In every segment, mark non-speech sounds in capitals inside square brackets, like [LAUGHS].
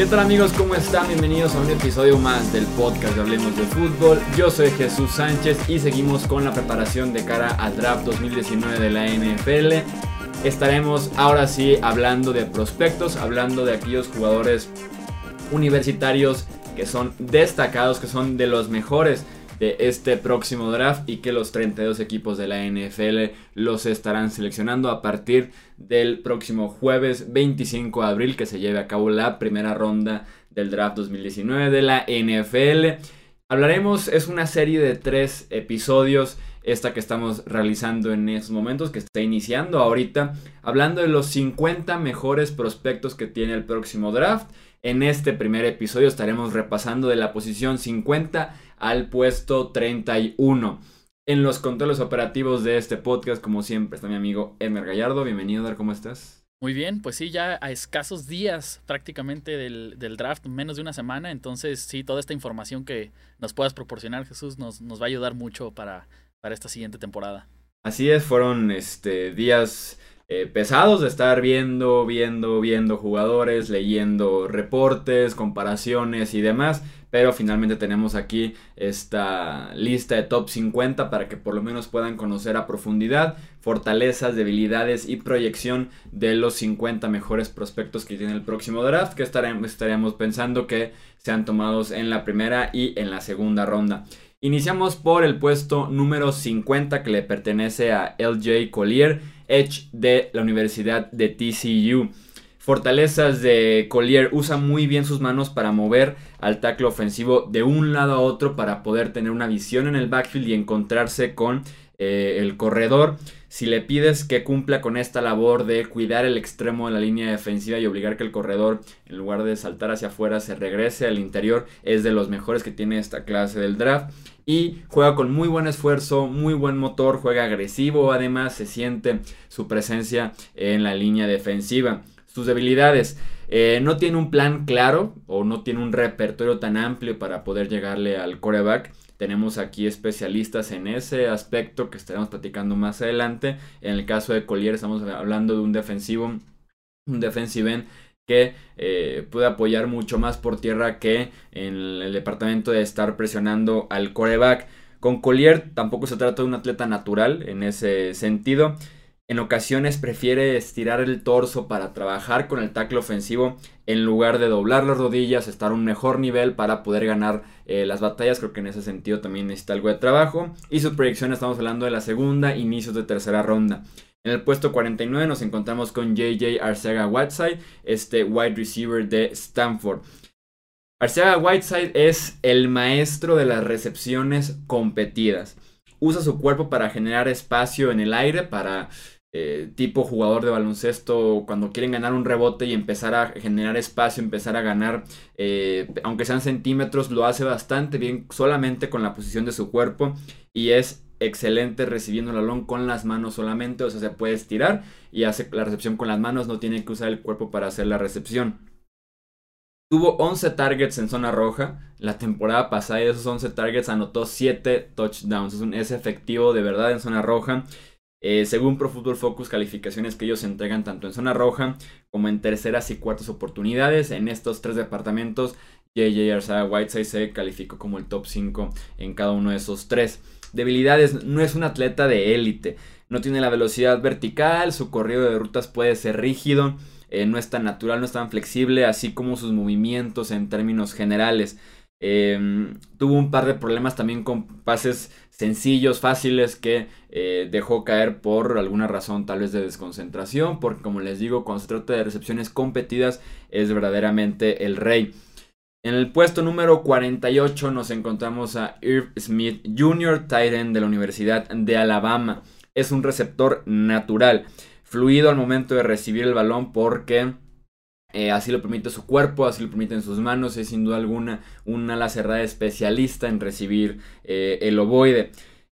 ¿Qué tal amigos? ¿Cómo están? Bienvenidos a un episodio más del podcast de Hablemos de Fútbol. Yo soy Jesús Sánchez y seguimos con la preparación de cara al draft 2019 de la NFL. Estaremos ahora sí hablando de prospectos, hablando de aquellos jugadores universitarios que son destacados, que son de los mejores de este próximo draft y que los 32 equipos de la NFL los estarán seleccionando a partir del próximo jueves 25 de abril que se lleve a cabo la primera ronda del draft 2019 de la NFL. Hablaremos, es una serie de tres episodios esta que estamos realizando en estos momentos, que está iniciando ahorita, hablando de los 50 mejores prospectos que tiene el próximo draft. En este primer episodio estaremos repasando de la posición 50 al puesto 31. En los controles operativos de este podcast, como siempre, está mi amigo Emer Gallardo. Bienvenido, Dar, ¿cómo estás? Muy bien, pues sí, ya a escasos días prácticamente del, draft, menos de una semana, entonces sí, toda esta información que nos puedas proporcionar, Jesús, nos, nos va a ayudar mucho para, para esta siguiente temporada. Así es, fueron este, días eh, pesados de estar viendo, viendo, viendo jugadores, leyendo reportes, comparaciones y demás. Pero finalmente tenemos aquí esta lista de top 50 para que por lo menos puedan conocer a profundidad fortalezas, debilidades y proyección de los 50 mejores prospectos que tiene el próximo draft que estaríamos pensando que sean tomados en la primera y en la segunda ronda. Iniciamos por el puesto número 50 que le pertenece a LJ Collier, Edge de la Universidad de TCU. Fortalezas de Collier usa muy bien sus manos para mover al tackle ofensivo de un lado a otro para poder tener una visión en el backfield y encontrarse con eh, el corredor. Si le pides que cumpla con esta labor de cuidar el extremo de la línea defensiva y obligar que el corredor, en lugar de saltar hacia afuera, se regrese al interior, es de los mejores que tiene esta clase del draft. Y juega con muy buen esfuerzo, muy buen motor, juega agresivo, además se siente su presencia en la línea defensiva. Sus debilidades. Eh, no tiene un plan claro o no tiene un repertorio tan amplio para poder llegarle al coreback. Tenemos aquí especialistas en ese aspecto que estaremos platicando más adelante. En el caso de Collier estamos hablando de un defensivo, un defensive end que eh, puede apoyar mucho más por tierra que en el departamento de estar presionando al coreback. Con Collier tampoco se trata de un atleta natural en ese sentido. En ocasiones prefiere estirar el torso para trabajar con el tackle ofensivo en lugar de doblar las rodillas, estar a un mejor nivel para poder ganar eh, las batallas. Creo que en ese sentido también necesita algo de trabajo. Y su proyección estamos hablando de la segunda, inicios de tercera ronda. En el puesto 49 nos encontramos con JJ Arcega Whiteside, este wide receiver de Stanford. Arcega Whiteside es el maestro de las recepciones competidas. Usa su cuerpo para generar espacio en el aire, para eh, tipo jugador de baloncesto cuando quieren ganar un rebote y empezar a generar espacio, empezar a ganar, eh, aunque sean centímetros, lo hace bastante bien solamente con la posición de su cuerpo y es excelente recibiendo el balón con las manos solamente, o sea, se puede estirar y hace la recepción con las manos, no tiene que usar el cuerpo para hacer la recepción. Tuvo 11 targets en zona roja la temporada pasada y de esos 11 targets anotó 7 touchdowns. Es, un, es efectivo de verdad en zona roja eh, según Pro Football Focus, calificaciones que ellos entregan tanto en zona roja como en terceras y cuartas oportunidades. En estos tres departamentos, JJ Arcega Whiteside se calificó como el top 5 en cada uno de esos tres. Debilidades, no es un atleta de élite. No tiene la velocidad vertical, su corrido de rutas puede ser rígido, eh, no es tan natural, no es tan flexible, así como sus movimientos en términos generales. Em, tuvo un par de problemas también con pases sencillos, fáciles que eh, dejó caer por alguna razón tal vez de desconcentración, porque como les digo, cuando se trata de recepciones competidas es verdaderamente el rey. En el puesto número 48 nos encontramos a Irv Smith Jr., Titan de la Universidad de Alabama. Es un receptor natural, fluido al momento de recibir el balón porque eh, así lo permite su cuerpo, así lo permiten sus manos. Es sin duda alguna un ala cerrada especialista en recibir eh, el ovoide.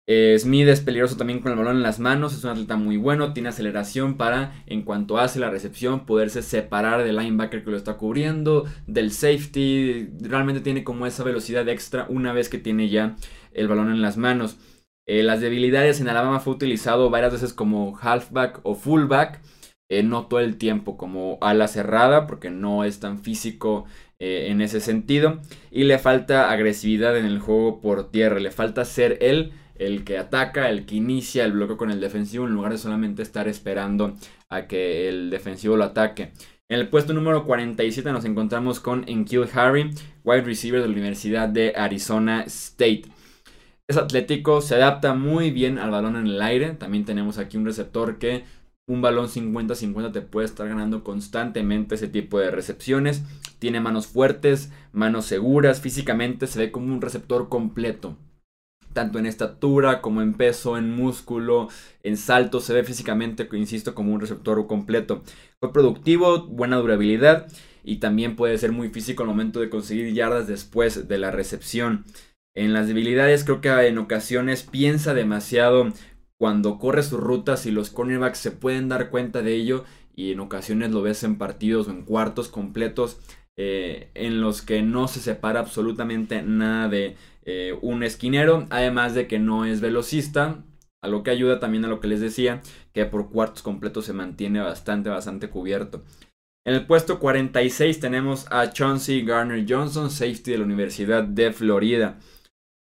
Eh, Smith es peligroso también con el balón en las manos, es un atleta muy bueno, tiene aceleración para, en cuanto hace la recepción, poderse separar del linebacker que lo está cubriendo, del safety, realmente tiene como esa velocidad extra una vez que tiene ya el balón en las manos. las debilidades en Alabama fue utilizado varias veces como halfback o fullback. Eh, no todo el tiempo como ala cerrada, porque no es tan físico eh, en ese sentido. Y le falta agresividad en el juego por tierra. Le falta ser él el que ataca, el que inicia el bloqueo con el defensivo en lugar de solamente estar esperando a que el defensivo lo ataque. En el puesto número 47 nos encontramos con Enkil Harry, wide receiver de la Universidad de Arizona State. Es atlético, se adapta muy bien al balón en el aire. También tenemos aquí un receptor que un balón 50-50 te puede estar ganando constantemente ese tipo de recepciones. Tiene manos fuertes, manos seguras, físicamente se ve como un receptor completo tanto en estatura como en peso, en músculo, en salto, se ve físicamente, insisto, como un receptor completo. Fue productivo, buena durabilidad y también puede ser muy físico al momento de conseguir yardas después de la recepción. En las debilidades creo que en ocasiones piensa demasiado cuando corre sus rutas y los cornerbacks se pueden dar cuenta de ello y en ocasiones lo ves en partidos o en cuartos completos eh, en los que no se separa absolutamente nada de eh, un esquinero, además de que no es velocista, a lo que ayuda también a lo que les decía, que por cuartos completos se mantiene bastante, bastante cubierto. En el puesto 46 tenemos a Chauncey Garner Johnson, safety de la Universidad de Florida.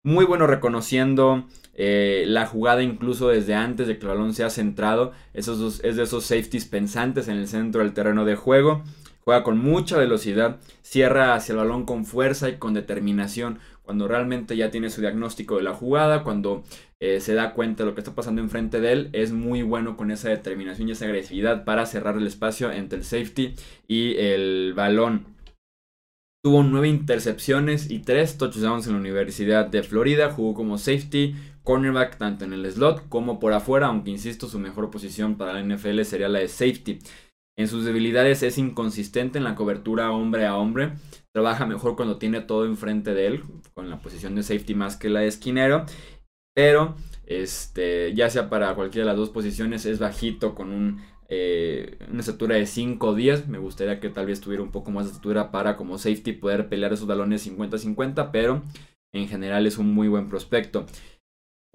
Muy bueno reconociendo eh, la jugada incluso desde antes de que el balón sea centrado. Esos, es de esos safeties pensantes en el centro del terreno de juego. Juega con mucha velocidad, cierra hacia el balón con fuerza y con determinación cuando realmente ya tiene su diagnóstico de la jugada, cuando eh, se da cuenta de lo que está pasando enfrente de él, es muy bueno con esa determinación y esa agresividad para cerrar el espacio entre el safety y el balón. Tuvo nueve intercepciones y tres touchdowns en la Universidad de Florida. Jugó como safety, cornerback tanto en el slot como por afuera, aunque insisto, su mejor posición para la NFL sería la de safety. En sus debilidades es inconsistente en la cobertura hombre a hombre. Trabaja mejor cuando tiene todo enfrente de él, con la posición de safety más que la de esquinero. Pero, este, ya sea para cualquiera de las dos posiciones, es bajito con eh, una estatura de 5 o 10. Me gustaría que tal vez tuviera un poco más de estatura para como safety poder pelear esos balones 50-50, pero en general es un muy buen prospecto.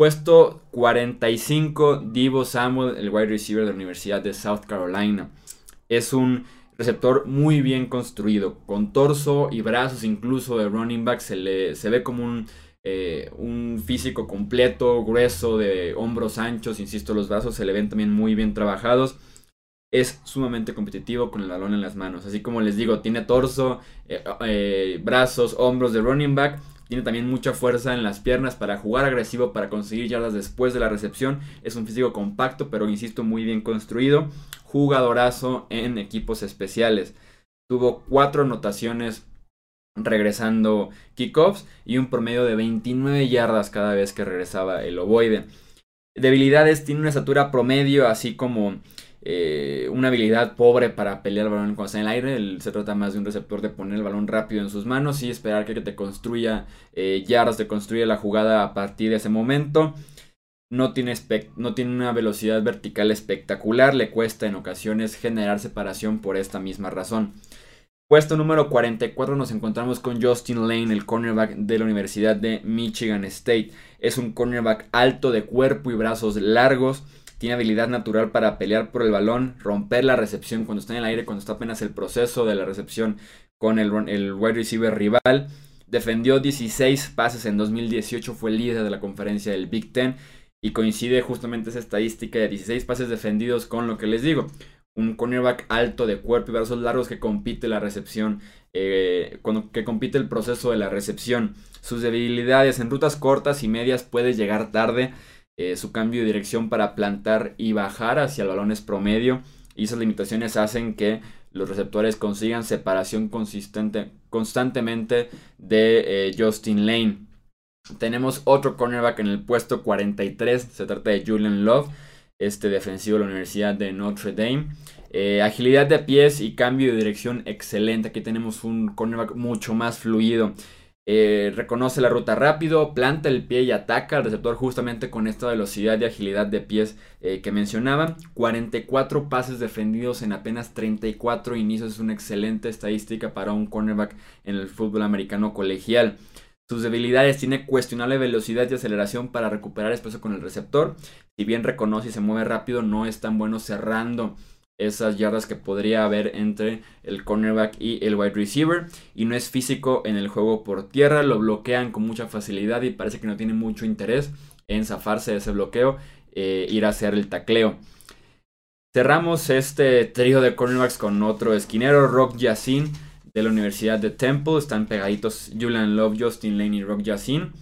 Puesto 45, Divo Samuel, el wide receiver de la Universidad de South Carolina. Es un receptor muy bien construido, con torso y brazos incluso de running back. Se, le, se ve como un, eh, un físico completo, grueso, de hombros anchos. Insisto, los brazos se le ven también muy bien trabajados. Es sumamente competitivo con el balón en las manos. Así como les digo, tiene torso, eh, eh, brazos, hombros de running back tiene también mucha fuerza en las piernas para jugar agresivo, para conseguir yardas después de la recepción. Es un físico compacto, pero insisto, muy bien construido. Jugadorazo en equipos especiales. Tuvo cuatro anotaciones regresando kickoffs y un promedio de 29 yardas cada vez que regresaba el ovoide. Debilidades, tiene una estatura promedio, así como eh, una habilidad pobre para pelear el balón cuando está en el aire. se trata más de un receptor de poner el balón rápido en sus manos y esperar que te construya eh, yardas, te construya la jugada a partir de ese momento. No tiene, no tiene una velocidad vertical espectacular, le cuesta en ocasiones generar separación por esta misma razón. Puesto número 44 nos encontramos con Justin Lane, el cornerback de la Universidad de Michigan State. Es un cornerback alto de cuerpo y brazos largos tiene habilidad natural para pelear por el balón, romper la recepción cuando está en el aire, cuando está apenas el proceso de la recepción con el, wide receiver rival. Defendió 16 pases en 2018, fue líder de la conferencia del Big Ten y coincide justamente esa estadística de 16 pases defendidos con lo que les digo. Un cornerback alto de cuerpo y brazos largos que compite la recepción, eh, que compite el proceso de la recepción. Sus debilidades en rutas cortas y medias puede llegar tarde. Eh, su cambio de dirección para plantar y bajar hacia balones promedio. Y esas limitaciones hacen que los receptores consigan separación consistente, constantemente de eh, Justin Lane. Tenemos otro cornerback en el puesto 43. Se trata de Julian Love, este defensivo de la Universidad de Notre Dame. Eh, agilidad de pies y cambio de dirección excelente. Aquí tenemos un cornerback mucho más fluido. Eh, reconoce la ruta rápido, planta el pie y ataca al receptor justamente con esta velocidad y agilidad de pies eh, que mencionaba. 44 pases defendidos en apenas 34 inicios es una excelente estadística para un cornerback en el fútbol americano colegial. Sus debilidades tiene cuestionable velocidad y aceleración para recuperar espacio con el receptor. Si bien reconoce y se mueve rápido, no es tan bueno cerrando esas yardas que podría haber entre el cornerback y el wide receiver. Y no es físico en el juego por tierra, lo bloquean con mucha facilidad y parece que no tiene mucho interés en zafarse de ese bloqueo, e ir a hacer el tacleo. Cerramos este trío de cornerbacks con otro esquinero, Rock Yassin de la Universidad de Temple. Están pegaditos Julian Love, Justin Lane y Rock Yassin.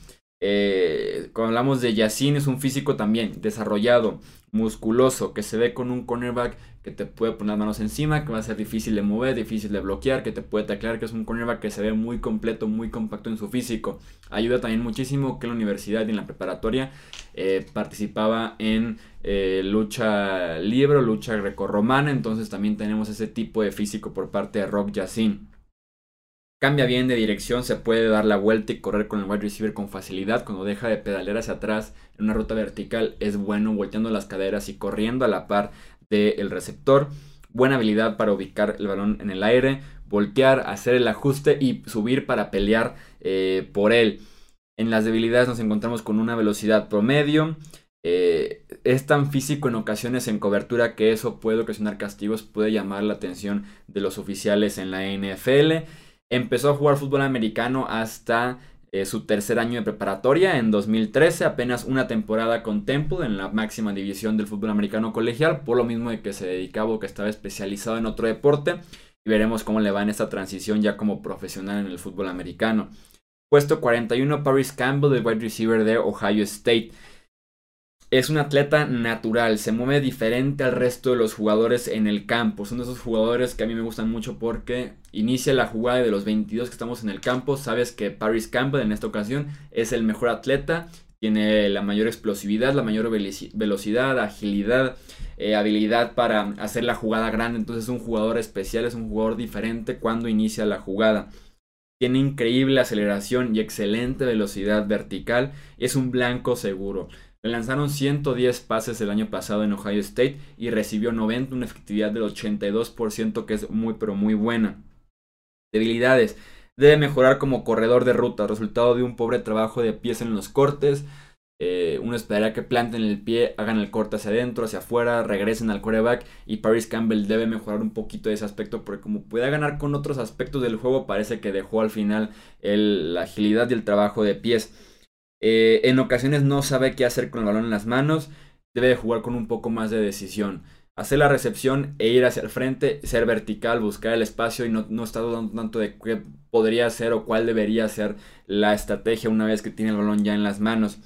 Eh, cuando hablamos de Yassin, es un físico también desarrollado, musculoso, que se ve con un cornerback que te puede poner las manos encima, que va a ser difícil de mover, difícil de bloquear, que te puede taclear, que es un cornerback que se ve muy completo, muy compacto en su físico. Ayuda también muchísimo que en la universidad y en la preparatoria eh, participaba en eh, lucha libre, lucha grecorromana, entonces también tenemos ese tipo de físico por parte de Rock Yassin. Cambia bien de dirección, se puede dar la vuelta y correr con el wide receiver con facilidad. Cuando deja de pedalear hacia atrás en una ruta vertical, es bueno volteando las caderas y corriendo a la par del receptor. Buena habilidad para ubicar el balón en el aire, voltear, hacer el ajuste y subir para pelear eh, por él. En las debilidades nos encontramos con una velocidad promedio. Eh, es tan físico en ocasiones en cobertura que eso puede ocasionar castigos, puede llamar la atención de los oficiales en la NFL. Empezó a jugar fútbol americano hasta eh, su tercer año de preparatoria en 2013, apenas una temporada con Temple en la máxima división del fútbol americano colegial, por lo mismo de que se dedicaba o que estaba especializado en otro deporte. Y veremos cómo le va en esta transición ya como profesional en el fútbol americano. Puesto 41, Paris Campbell, el wide receiver de Ohio State es un atleta natural, se mueve diferente al resto de los jugadores en el campo. Son de esos jugadores que a mí me gustan mucho porque inicia la jugada de los 22 que estamos en el campo. Sabes que Paris Campbell en esta ocasión es el mejor atleta, tiene la mayor explosividad, la mayor velocidad, agilidad, eh, habilidad para hacer la jugada grande. Entonces es un jugador especial, es un jugador diferente cuando inicia la jugada. Tiene increíble aceleración y excelente velocidad vertical. Es un blanco seguro. Le lanzaron 110 pases el año pasado en Ohio State y recibió 90, una efectividad del 82% que es muy pero muy buena. Debilidades. Debe mejorar como corredor de ruta, resultado de un pobre trabajo de pies en los cortes. Eh, uno esperaría que planten el pie, hagan el corte hacia adentro, hacia afuera, regresen al coreback y Paris Campbell debe mejorar un poquito ese aspecto porque como puede ganar con otros aspectos del juego parece que dejó al final la agilidad y el trabajo de pies. Eh, en ocasiones no sabe qué hacer con el balón en las manos. Debe de jugar con un poco más de decisión. Hacer la recepción e ir hacia el frente, ser vertical, buscar el espacio y no, no estar dudando tanto de qué podría ser o cuál debería ser la estrategia una vez que tiene el balón ya en las manos.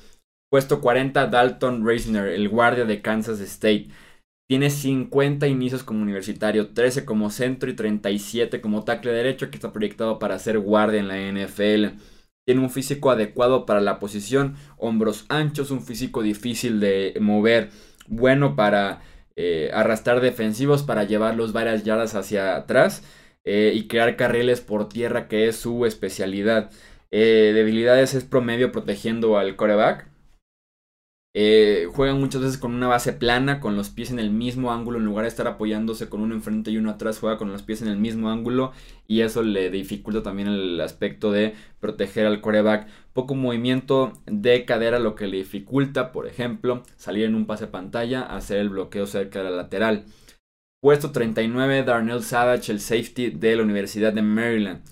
Puesto 40, Dalton Reisner, el guardia de Kansas State. Tiene 50 inicios como universitario, 13 como centro y 37 como tackle derecho que está proyectado para ser guardia en la NFL. Tiene un físico adecuado para la posición, hombros anchos, un físico difícil de mover, bueno para eh, arrastrar defensivos, para llevarlos varias yardas hacia atrás eh, y crear carriles por tierra, que es su especialidad. Eh, debilidades es promedio protegiendo al coreback. Eh, juegan muchas veces con una base plana, con los pies en el mismo ángulo, en lugar de estar apoyándose con uno enfrente y uno atrás, juega con los pies en el mismo ángulo y eso le dificulta también el aspecto de proteger al coreback. Poco movimiento de cadera, lo que le dificulta, por ejemplo, salir en un pase pantalla, hacer el bloqueo cerca de la lateral. Puesto 39, Darnell Savage, el safety de la Universidad de Maryland.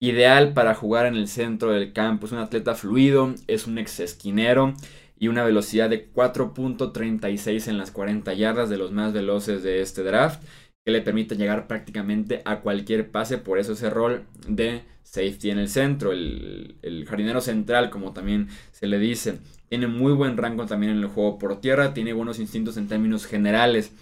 Ideal para jugar en el centro del campo, es un atleta fluido, es un ex esquinero y una velocidad de 4.36 en las 40 yardas de los más veloces de este draft que le permite llegar prácticamente a cualquier pase, por eso ese rol de safety en el centro, el, jardinero central como también se le dice, tiene muy buen rango también en el juego por tierra, tiene buenos instintos en términos generales,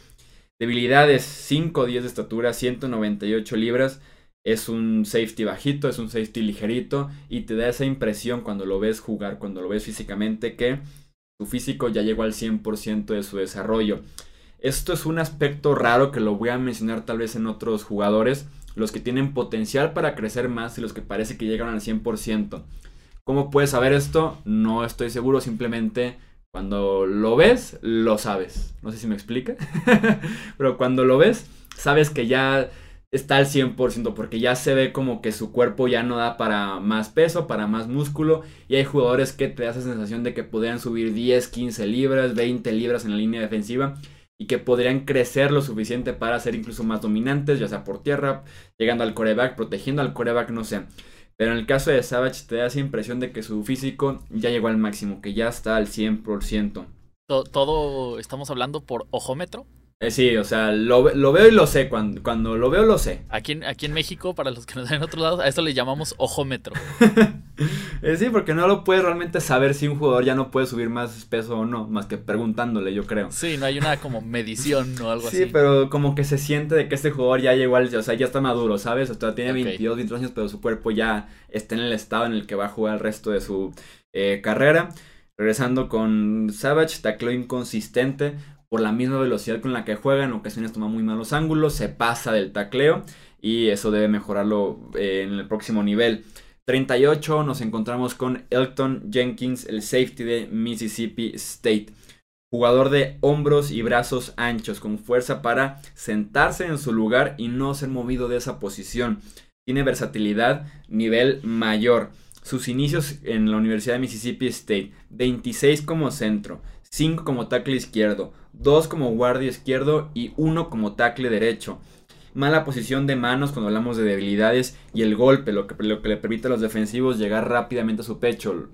debilidades 5 10 de estatura, 198 libras, es un safety bajito, es un safety ligerito y te da esa impresión cuando lo ves jugar, cuando lo ves físicamente que su físico ya llegó al 100% de su desarrollo. Esto es un aspecto raro que lo voy a mencionar tal vez en otros jugadores, los que tienen potencial para crecer más y los que parece que llegan al 100%. ¿Cómo puedes saber esto? No estoy seguro, simplemente cuando lo ves, lo sabes. No sé si me explica, [LAUGHS] pero cuando lo ves, sabes que ya está al 100% porque ya se ve como que su cuerpo ya no da para más peso, para más músculo y hay jugadores que te da esa sensación de que podrían subir 10, 15 libras, 20 libras en la línea defensiva y que podrían crecer lo suficiente para ser incluso más dominantes, ya sea por tierra, llegando al coreback, protegiendo al coreback, no sé. Pero en el caso de Savage te da esa impresión de que su físico ya llegó al máximo, que ya está al 100%. ¿Todo estamos hablando por ojómetro? Eh, sí, o sea, lo, veo y lo sé. Cuando, cuando lo veo, lo sé. Aquí en, aquí en México, para los que nos ven en otro lado, a esto le llamamos ojómetro. [LAUGHS] Eh, sí, porque no lo puedes realmente saber si un jugador ya no puede subir más peso o no, más que preguntándole, yo creo. Sí, no hay una como [LAUGHS] medición o algo así. Sí, pero como que se siente de que este jugador ya llegó al, o sea, ya está maduro, ¿sabes? O sea, tiene 22, 23 años, pero su cuerpo ya está en el estado en el que va a jugar el resto de su eh, carrera. Regresando con Savage, tacleo inconsistente, por la misma velocidad con la que juega, en ocasiones toma muy malos ángulos, se pasa del tacleo y eso debe mejorarlo eh, en el próximo nivel. 38 nos encontramos con Elton Jenkins, el safety de Mississippi State. Jugador de hombros y brazos anchos, con fuerza para sentarse en su lugar y no ser movido de esa posición. Tiene versatilidad, nivel mayor. Sus inicios en la Universidad de Mississippi State, 26 como centro, 5 como tackle izquierdo, 2 como guardia izquierdo y 1 como tackle derecho. Mala posición de manos cuando hablamos de debilidades y el golpe, lo que, lo que le permite a los defensivos llegar rápidamente a su pecho.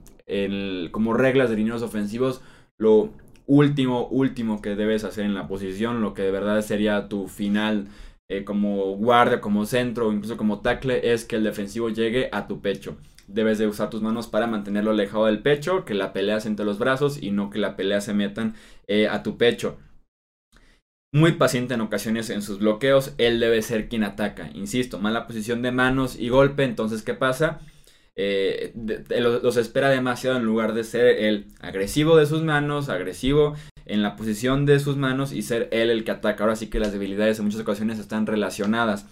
como reglas de lineos ofensivos, lo último, último que debes hacer en la posición, lo que de verdad sería tu final eh, como guardia, como centro incluso como tackle, es que el defensivo llegue a tu pecho debes de usar tus manos para mantenerlo alejado del pecho, que la pelea entre los brazos y no que la pelea se metan eh, a tu pecho. Muy paciente en ocasiones en sus bloqueos, él debe ser quien ataca. Insisto, mala posición de manos y golpe, entonces ¿qué pasa? Eh, los espera demasiado en lugar de ser el agresivo de sus manos, agresivo en la posición de sus manos y ser él el que ataca. Ahora sí que las debilidades en muchas ocasiones están relacionadas.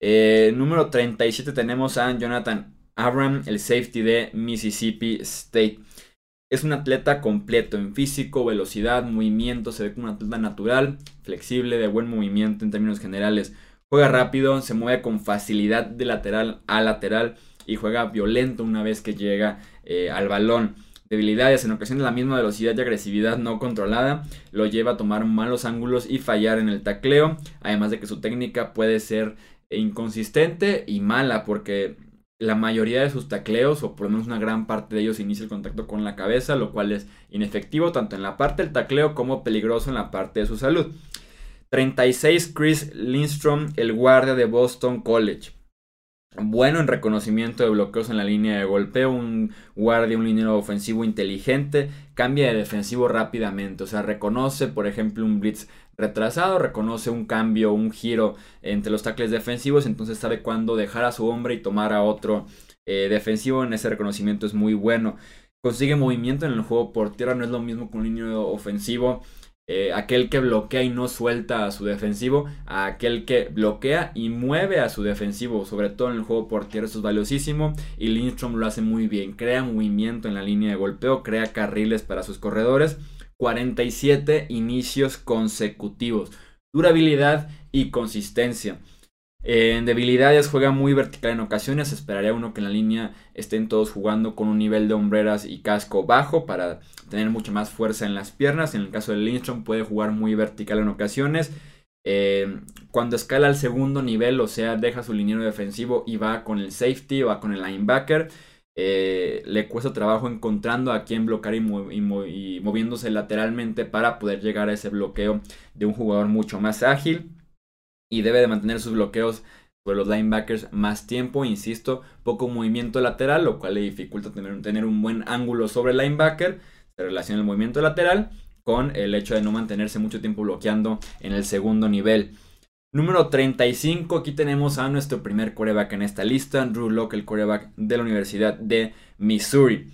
Eh, número 37 tenemos a Jonathan Abram, el safety de Mississippi State. Es un atleta completo en físico, velocidad, movimiento, se ve como un atleta natural, flexible, de buen movimiento en términos generales. Juega rápido, se mueve con facilidad de lateral a lateral y juega violento una vez que llega eh, al balón. Debilidades, en ocasiones la misma velocidad y agresividad no controlada lo lleva a tomar malos ángulos y fallar en el tacleo, además de que su técnica puede ser inconsistente y mala porque la mayoría de sus tacleos, o por lo menos una gran parte de ellos, inicia el contacto con la cabeza, lo cual es inefectivo tanto en la parte del tacleo como peligroso en la parte de su salud. 36 Chris Lindstrom, el guardia de Boston College. Bueno en reconocimiento de bloqueos en la línea de golpeo, un guardia, un liniero ofensivo inteligente, cambia de defensivo rápidamente, o sea, reconoce, por ejemplo, un blitz retrasado, reconoce un cambio, un giro entre los tackles defensivos, entonces sabe cuándo dejar a su hombre y tomar a otro eh, defensivo. En ese reconocimiento es muy bueno. Consigue movimiento en el juego por tierra, no es lo mismo con un línea ofensivo. Eh, aquel que bloquea y no suelta a su defensivo, a aquel que bloquea y mueve a su defensivo, sobre todo en el juego por tierra, eso es valiosísimo. Y Lindstrom lo hace muy bien, crea movimiento en la línea de golpeo, crea carriles para sus corredores 47 inicios consecutivos. Durabilidad y consistencia. En debilidades juega muy vertical en ocasiones. Esperaría uno que en la línea estén todos jugando con un nivel de hombreras y casco bajo para tener mucha más fuerza en las piernas. En el caso de Lindstrom puede jugar muy vertical en ocasiones. Eh, cuando escala al segundo nivel, o sea, deja su liniero defensivo y va con el safety va con el linebacker eh, le cuesta trabajo encontrando a quien bloquear y, moviéndose lateralmente para poder llegar a ese bloqueo de un jugador mucho más ágil y debe de mantener sus bloqueos sobre los linebackers más tiempo, insisto, poco movimiento lateral, lo cual le dificulta tener, tener un buen ángulo sobre el linebacker, se relaciona el movimiento lateral con el hecho de no mantenerse mucho tiempo bloqueando en el segundo nivel. Número 35, aquí tenemos a nuestro primer coreback en esta lista, Drew Locke, el coreback de la Universidad de Missouri.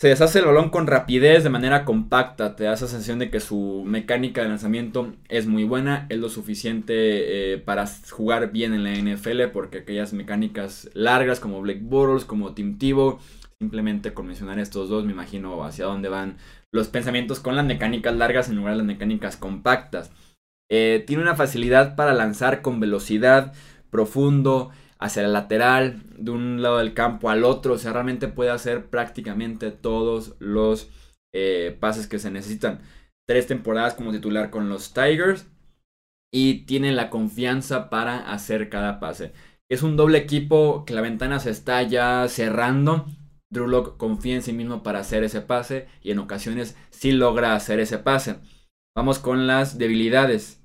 Se deshace el balón con rapidez, de manera compacta, te da esa sensación de que su mecánica de lanzamiento es muy buena, es lo suficiente eh, para jugar bien en la NFL, porque aquellas mecánicas largas como Blake Bortles, como Tim Tebow, simplemente con mencionar estos dos me imagino hacia dónde van los pensamientos con las mecánicas largas en lugar de las mecánicas compactas. Eh, tiene una facilidad para lanzar con velocidad, profundo, hacia el lateral, de un lado del campo al otro. O sea, realmente puede hacer prácticamente todos los eh, pases que se necesitan. tres temporadas como titular con los Tigers y tiene la confianza para hacer cada pase. Es un doble equipo que la ventana se está ya cerrando. Drew confía en sí mismo para hacer ese pase y en ocasiones sí logra hacer ese pase. Vamos con las debilidades.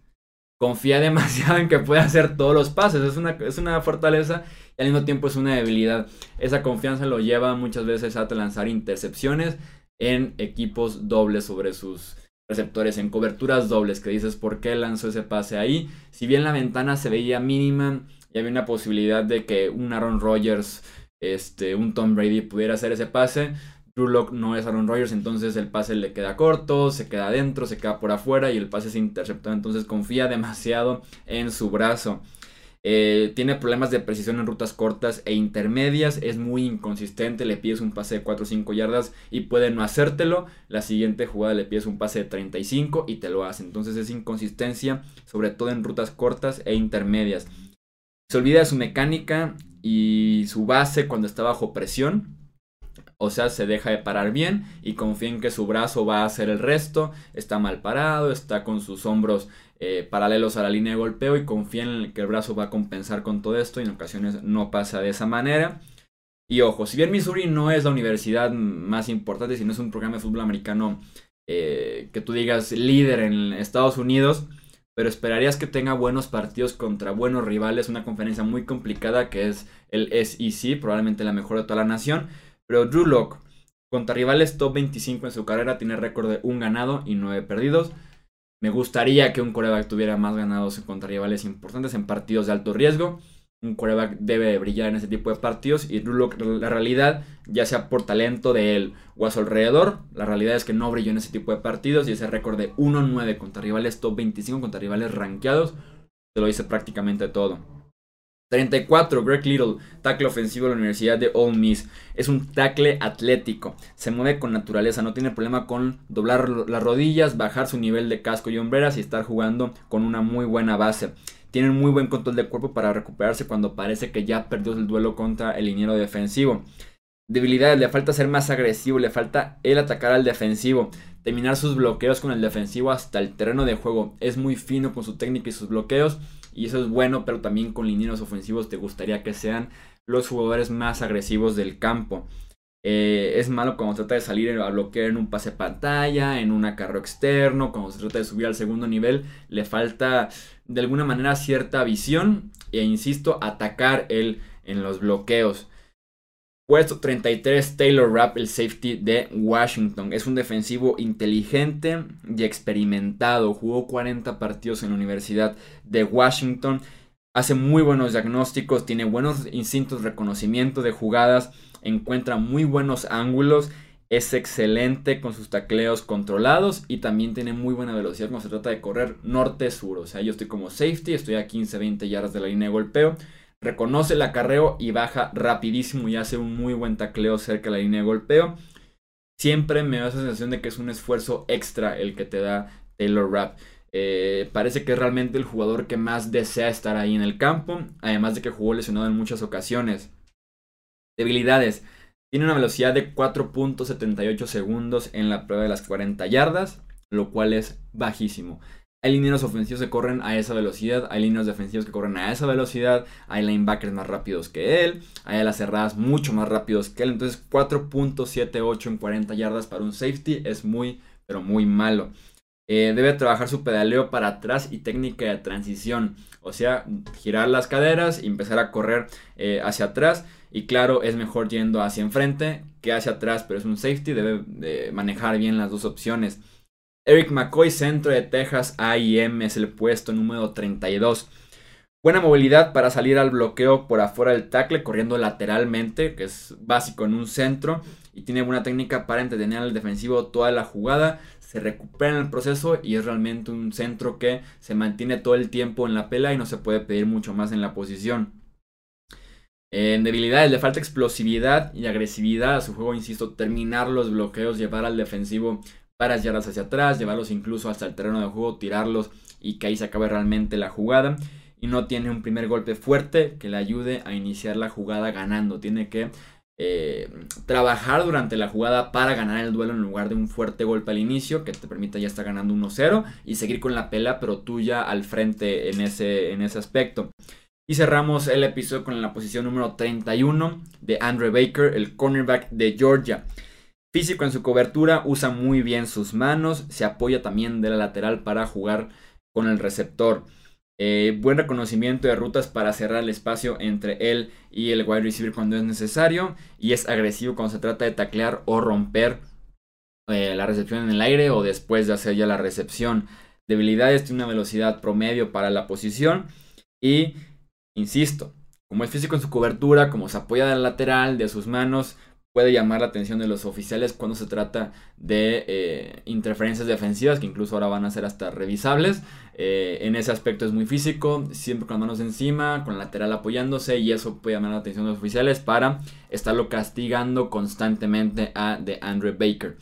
Confía [LAUGHS] demasiado en que puede hacer todos los pases. Es una, es una fortaleza y al mismo tiempo es una debilidad. Esa confianza lo lleva muchas veces a lanzar intercepciones en equipos dobles sobre sus receptores, en coberturas dobles, que dices, ¿por qué lanzó ese pase ahí? Si bien la ventana se veía mínima y había una posibilidad de que un Aaron Rodgers, este, un Tom Brady pudiera hacer ese pase, Drew Lock no es Aaron Rodgers, entonces el pase le queda corto, se queda adentro, se queda por afuera y el pase se interceptó, entonces confía demasiado en su brazo. Eh, tiene problemas de precisión en rutas cortas e intermedias. Es muy inconsistente. Le pides un pase de 4 o 5 yardas y puede no hacértelo. La siguiente jugada le pides un pase de 35 y te lo hace. Entonces es inconsistencia, sobre todo en rutas cortas e intermedias. Se olvida de su mecánica y su base cuando está bajo presión. O sea, se deja de parar bien y confía en que su brazo va a hacer el resto. Está mal parado, está con sus hombros eh, paralelos a la línea de golpeo y confía en que el brazo va a compensar con todo esto y en ocasiones no pasa de esa manera. Y ojo, si bien Missouri no es la universidad más importante, si no es un programa de fútbol americano eh, que tú digas líder en Estados Unidos, pero esperarías que tenga buenos partidos contra buenos rivales, una conferencia muy complicada que es el SEC, probablemente la mejor de toda la nación, pero Drew Locke contra rivales top 25 en su carrera tiene récord de un ganado y 9 perdidos. Me gustaría que un coreback tuviera más ganados contra rivales importantes en partidos de alto riesgo. Un coreback debe brillar en ese tipo de partidos y la realidad, ya sea por talento de él o a su alrededor, la realidad es que no brilló en ese tipo de partidos y ese récord de 1-9 contra rivales top 25, contra rivales rankeados, se lo dice prácticamente todo. 34, Greg Little, tackle ofensivo de la Universidad de Ole Miss. Es un tackle atlético, se mueve con naturaleza, no tiene problema con doblar las rodillas, bajar su nivel de casco y hombreras y estar jugando con una muy buena base. Tiene muy buen control de cuerpo para recuperarse cuando parece que ya perdió el duelo contra el liniero defensivo. Debilidades, le falta ser más agresivo, le falta el atacar al defensivo, terminar sus bloqueos con el defensivo hasta el terreno de juego. Es muy fino con su técnica y sus bloqueos y eso es bueno, pero también con linieros ofensivos te gustaría que sean los jugadores más agresivos del campo. Eh, es malo cuando trata de salir a bloquear en un pase pantalla, en un acarro externo, cuando se trata de subir al segundo nivel, le falta de alguna manera cierta visión e insisto, atacar él en los bloqueos. Puesto 33, Taylor Rapp, el safety de Washington. Es un defensivo inteligente y experimentado. Jugó 40 partidos en la Universidad de Washington. Hace muy buenos diagnósticos, tiene buenos instintos reconocimiento de jugadas, encuentra muy buenos ángulos, es excelente con sus tacleos controlados y también tiene muy buena velocidad cuando se trata de correr norte-sur. O sea, yo estoy como safety, estoy a 15-20 yardas de la línea de golpeo reconoce el acarreo y baja rapidísimo y hace un muy buen tacleo cerca de la línea de golpeo. Siempre me da esa sensación de que es un esfuerzo extra el que te da Taylor Rapp. Eh, parece que es realmente el jugador que más desea estar ahí en el campo, además de que jugó lesionado en muchas ocasiones. Debilidades. Tiene una velocidad de 4.78 segundos en la prueba de las 40 yardas, lo cual es bajísimo. Hay líneas ofensivos que corren a esa velocidad, hay líneas defensivos que corren a esa velocidad, hay linebackers más rápidos que él, hay las cerradas mucho más rápidos que él. Entonces 4.78 en 40 yardas para un safety es muy, pero muy malo. Eh, debe trabajar su pedaleo para atrás y técnica de transición. O sea, girar las caderas y empezar a correr eh, hacia atrás. Y claro, es mejor yendo hacia enfrente que hacia atrás, pero es un safety, debe manejar bien las dos opciones. Eric McCoy, centro de Texas AM, es el puesto número 32. Buena movilidad para salir al bloqueo por afuera del tackle, corriendo lateralmente, que es básico en un centro. Y tiene buena técnica para entretener al defensivo toda la jugada. Se recupera en el proceso y es realmente un centro que se mantiene todo el tiempo en la pela y no se puede pedir mucho más en la posición. En debilidades le falta explosividad y agresividad a su juego, insisto, terminar los bloqueos, llevar al defensivo para yardas hacia atrás, llevarlos incluso hasta el terreno de juego, tirarlos y que ahí se acabe realmente la jugada. Y no tiene un primer golpe fuerte que le ayude a iniciar la jugada ganando. Tiene que eh, trabajar durante la jugada para ganar el duelo en lugar de un fuerte golpe al inicio que te permita ya estar ganando 1-0 y seguir con la pelea pero tuya al frente en ese, en ese aspecto. Y cerramos el episodio con la posición número 31 de Andre Baker, el cornerback de Georgia. Físico en su cobertura, usa muy bien sus manos, se apoya también de la lateral para jugar con el receptor. Eh, buen reconocimiento de rutas para cerrar el espacio entre él y el wide receiver cuando es necesario. Y es agresivo cuando se trata de taclear o romper eh, la recepción en el aire o después de hacer ya la recepción. Debilidades, tiene una velocidad promedio para la posición. Y, insisto, como es físico en su cobertura, como se apoya del lateral, de sus manos, puede llamar la atención de los oficiales cuando se trata de eh, interferencias defensivas, que incluso ahora van a ser hasta revisables. Eh, en ese aspecto es muy físico, siempre con las manos encima, con el lateral apoyándose, y eso puede llamar la atención de los oficiales para estarlo castigando constantemente a de Andre Baker.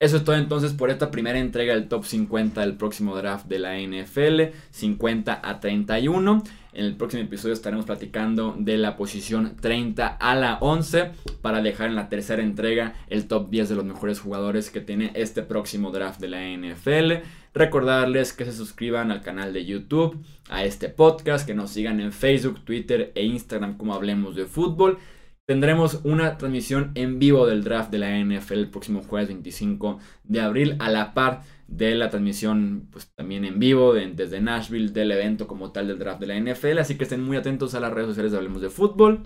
Eso es todo entonces por esta primera entrega del top 50 del próximo draft de la NFL, 50 a 31. En el próximo episodio estaremos platicando de la posición 30 a la 11 para dejar en la tercera entrega el top 10 de los mejores jugadores que tiene este próximo draft de la NFL. Recordarles que se suscriban al canal de YouTube, a este podcast, que nos sigan en Facebook, Twitter e Instagram como Hablemos de Fútbol. Tendremos una transmisión en vivo del draft de la NFL el próximo jueves 25 de abril a la par de la transmisión pues también en vivo desde Nashville del evento como tal del draft de la NFL. Así que estén muy atentos a las redes sociales de Hablemos de Fútbol.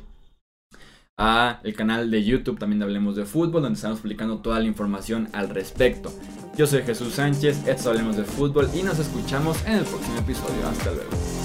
A el canal de YouTube también de Hablemos de Fútbol, donde estamos publicando toda la información al respecto. Yo soy Jesús Sánchez, esto Hablemos de Fútbol y nos escuchamos en el próximo episodio. Hasta luego.